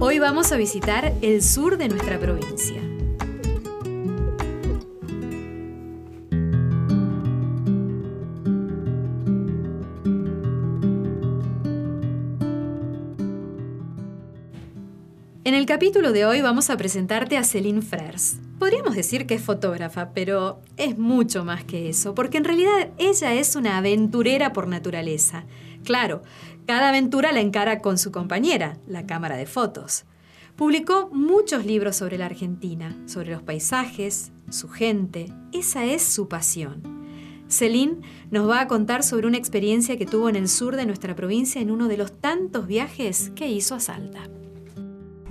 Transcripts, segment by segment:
Hoy vamos a visitar el sur de nuestra provincia. En el capítulo de hoy vamos a presentarte a Céline Frers. Podríamos decir que es fotógrafa, pero es mucho más que eso, porque en realidad ella es una aventurera por naturaleza. Claro, cada aventura la encara con su compañera, la cámara de fotos. Publicó muchos libros sobre la Argentina, sobre los paisajes, su gente. Esa es su pasión. Celine nos va a contar sobre una experiencia que tuvo en el sur de nuestra provincia en uno de los tantos viajes que hizo a Salta.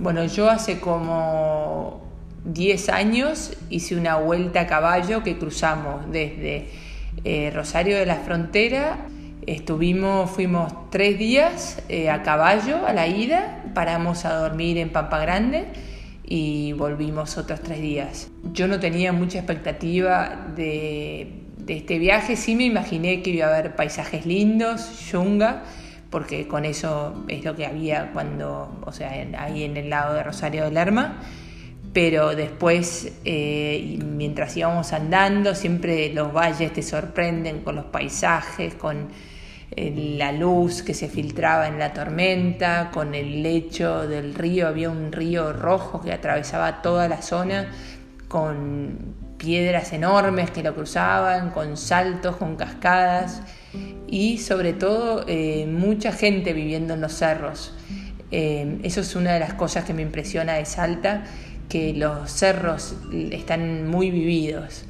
Bueno, yo hace como 10 años hice una vuelta a caballo que cruzamos desde eh, Rosario de la Frontera. Estuvimos, fuimos tres días eh, a caballo a la ida, paramos a dormir en Pampa Grande y volvimos otros tres días. Yo no tenía mucha expectativa de, de este viaje, sí me imaginé que iba a haber paisajes lindos, yunga, porque con eso es lo que había cuando, o sea, ahí en el lado de Rosario de Lerma. Pero después, eh, mientras íbamos andando, siempre los valles te sorprenden con los paisajes, con la luz que se filtraba en la tormenta, con el lecho del río, había un río rojo que atravesaba toda la zona, con piedras enormes que lo cruzaban, con saltos, con cascadas y sobre todo eh, mucha gente viviendo en los cerros. Eh, eso es una de las cosas que me impresiona de Salta, que los cerros están muy vividos.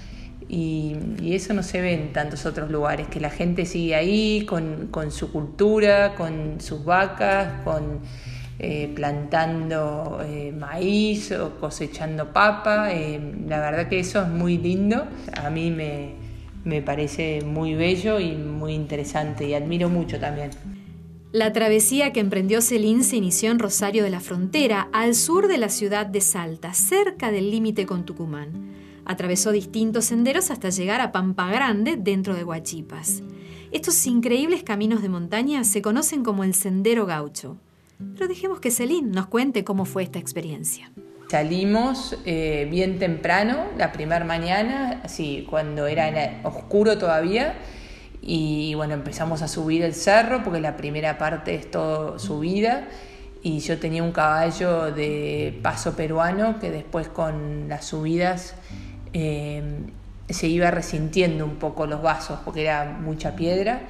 Y, eso no se ve en tantos otros lugares, que la gente sigue ahí con, su cultura, con sus vacas, con eh, plantando maíz o cosechando papa. la verdad que eso es muy lindo. A mí me, me parece muy bello y muy interesante y admiro mucho también. La travesía que emprendió Celine se inició en Rosario de la Frontera, al sur de la ciudad de Salta, cerca del límite con Tucumán. Atravesó distintos senderos hasta llegar a Pampa Grande, dentro de Huachipas. Estos increíbles caminos de montaña se conocen como el Sendero Gaucho. Pero dejemos que Celine nos cuente cómo fue esta experiencia. Salimos eh, bien temprano, la primera mañana, así cuando era oscuro todavía, y bueno, empezamos a subir el cerro porque la primera parte es todo subida y yo tenía un caballo de paso peruano que después con las subidas eh, se iba resintiendo un poco los vasos porque era mucha piedra,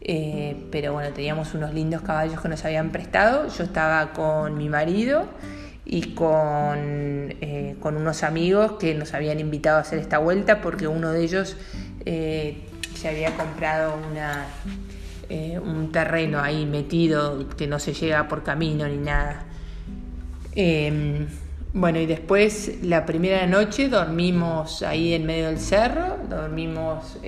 eh, pero bueno, teníamos unos lindos caballos que nos habían prestado, yo estaba con mi marido, y con, eh, con, unos amigos que nos habían invitado a hacer esta vuelta porque uno de ellos se había comprado una, un terreno ahí metido que no se llega por camino ni nada. Bueno, y después la primera noche dormimos ahí en medio del cerro, dormimos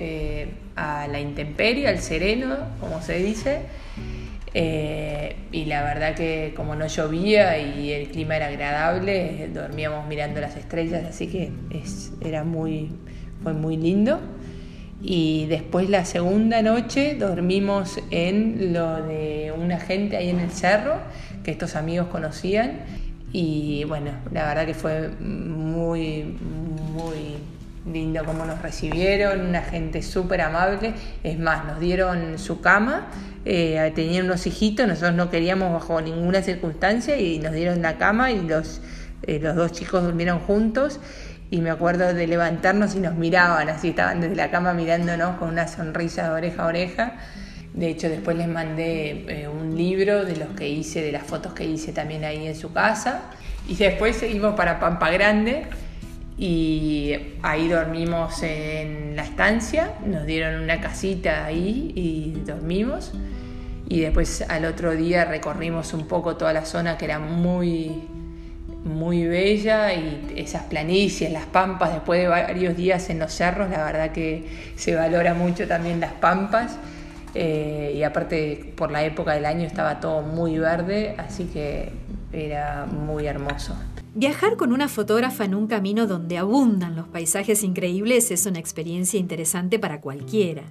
a la intemperie, al sereno, como se dice. Eh, y la verdad que como no llovía y el clima era agradable, dormíamos mirando las estrellas, así que era muy, fue muy lindo. Y después la segunda noche dormimos en lo de una gente ahí en el cerro que estos amigos conocían. Y bueno, la verdad que fue muy, muy lindo cómo nos recibieron, una gente súper amable. Es más, nos dieron su cama, eh, tenían unos hijitos, nosotros no queríamos bajo ninguna circunstancia y nos dieron la cama y los, eh, los dos chicos durmieron juntos. Y me acuerdo de levantarnos y nos miraban, así estaban desde la cama mirándonos con una sonrisa de oreja a oreja. De hecho, después les mandé eh, un libro de los que hice, de las fotos que hice también ahí en su casa. Y después seguimos para Pampa Grande, y ahí dormimos en la estancia, nos dieron una casita ahí y dormimos. y después al otro día recorrimos un poco toda la zona que era muy muy bella y esas planicies, las pampas, después de varios días en los cerros, la verdad que se valora mucho también las pampas eh, y aparte por la época del año estaba todo muy verde, así que era muy hermoso. Viajar con una fotógrafa en un camino donde abundan los paisajes increíbles es una experiencia interesante para cualquiera.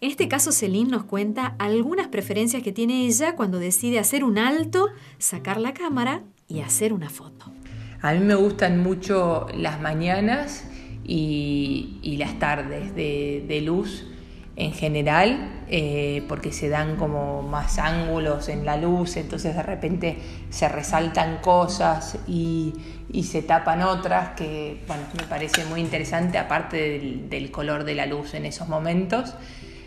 En este caso, Celine nos cuenta algunas preferencias que tiene ella cuando decide hacer un alto, sacar la cámara y hacer una foto. A mí me gustan mucho las mañanas y, las tardes de, luz en general, eh, porque se dan como más ángulos en la luz, entonces de repente se resaltan cosas y, se tapan otras, que me parece muy interesante, aparte del color de la luz en esos momentos.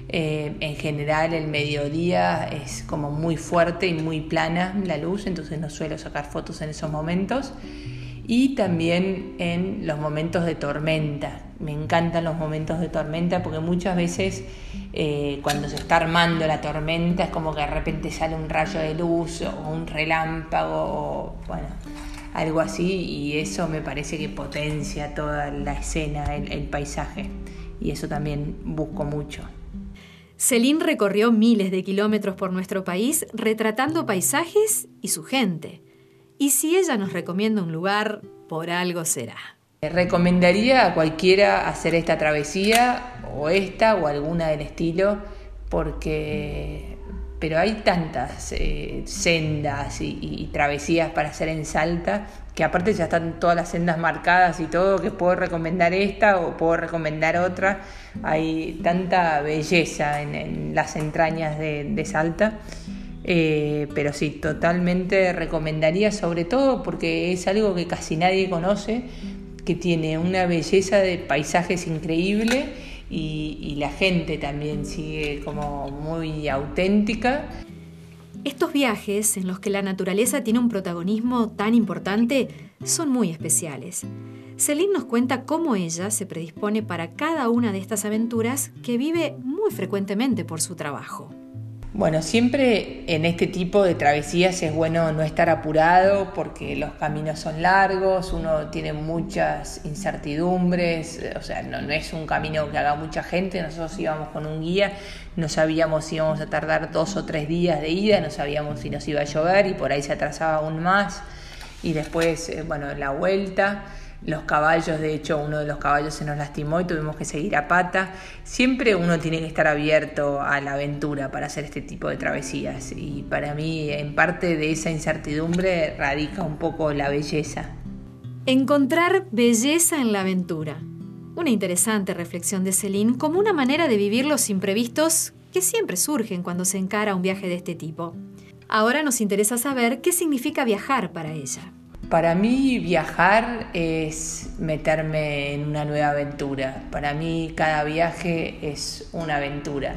Eh, en general el mediodía es como muy fuerte y muy plana la luz, entonces no suelo sacar fotos en esos momentos. Y también en los momentos de tormenta. Me encantan los momentos de tormenta porque muchas veces eh, cuando se está armando la tormenta es como que de repente sale un rayo de luz o un relámpago o bueno, algo así y eso me parece que potencia toda la escena, el paisaje. Y eso también busco mucho. Celine recorrió miles de kilómetros por nuestro país retratando paisajes y su gente. Y si ella nos recomienda un lugar, por algo será. Recomendaría a cualquiera hacer esta travesía, o esta, o alguna del estilo, porque pero hay tantas eh, sendas y, travesías para hacer en Salta que aparte ya están todas las sendas marcadas y todo, que puedo recomendar esta o puedo recomendar otra. Hay tanta belleza en, las entrañas de, Salta. Eh, pero sí, totalmente recomendaría, sobre todo porque es algo que casi nadie conoce, que tiene una belleza de paisajes increíble y, la gente también sigue como muy auténtica. Estos viajes en los que la naturaleza tiene un protagonismo tan importante son muy especiales. Celine nos cuenta cómo ella se predispone para cada una de estas aventuras que vive muy frecuentemente por su trabajo. Bueno, siempre en este tipo de travesías es bueno no estar apurado porque los caminos son largos, uno tiene muchas incertidumbres, o sea, no, es un camino que haga mucha gente, nosotros íbamos con un guía, no sabíamos si íbamos a tardar dos o tres días de ida, no sabíamos si nos iba a llover y por ahí se atrasaba aún más. Y después, eh, bueno, la vuelta los caballos, de hecho uno de los caballos se nos lastimó y tuvimos que seguir a pata. Siempre uno tiene que estar abierto a la aventura para hacer este tipo de travesías y para mí en parte de esa incertidumbre radica un poco la belleza. Encontrar belleza en la aventura. Una interesante reflexión de Celine como una manera de vivir los imprevistos que siempre surgen cuando se encara un viaje de este tipo. Ahora nos interesa saber qué significa viajar para ella. Para mí viajar es meterme en una nueva aventura. Para mí cada viaje es una aventura.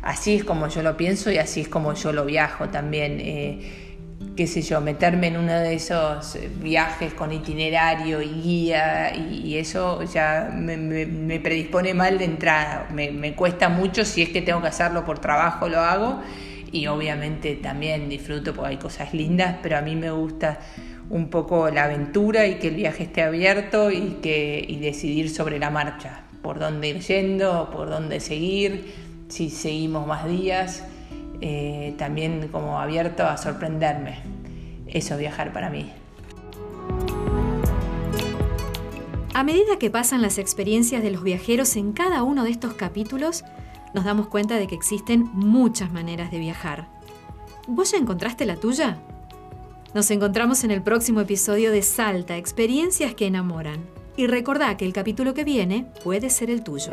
Así es como yo lo pienso y así es como yo lo viajo también. Eh, qué sé yo, meterme en uno de esos viajes con itinerario y guía y, eso ya me, predispone mal de entrada. Me, me cuesta mucho si es que tengo que hacerlo por trabajo, lo hago y obviamente también disfruto porque hay cosas lindas, pero a mí me gusta un poco la aventura y que el viaje esté abierto y, que, y decidir sobre la marcha, por dónde ir yendo, por dónde seguir, si seguimos más días, eh, también como abierto a sorprenderme. Eso viajar para mí. A medida que pasan las experiencias de los viajeros en cada uno de estos capítulos, nos damos cuenta de que existen muchas maneras de viajar. ¿Vos ya encontraste la tuya? Nos encontramos en el próximo episodio de Salta, experiencias que enamoran. Y recordá que el capítulo que viene puede ser el tuyo.